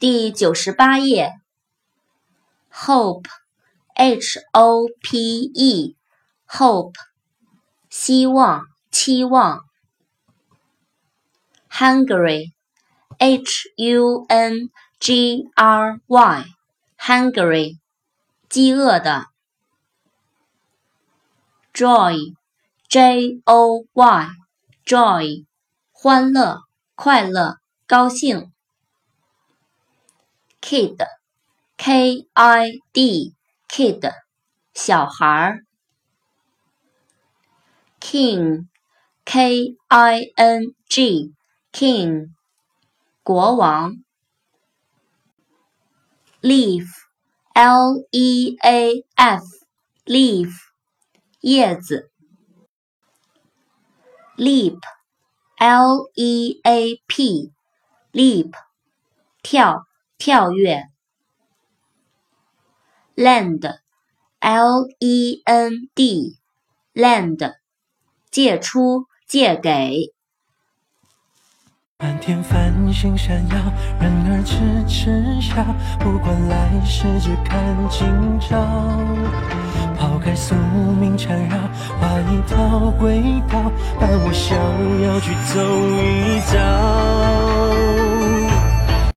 第九十八页。hope，H-O-P-E，hope，希望、期望。hungry，H-U-N-G-R-Y，hungry，饥饿的。joy，J-O-Y，joy，欢乐、快乐、高兴。kid，K-I-D，kid，小孩儿。king，K-I-N-G，king，国王。leaf，L-E-A-F，leaf，叶子。leap，L-E-A-P，leap，跳。 跳跃，lend，L-E-N-D，lend，借出，借给。满天繁星闪耀，人儿痴痴笑，不管来世只看今朝。抛开宿命缠绕，画一条轨道，伴我逍遥去走一遭。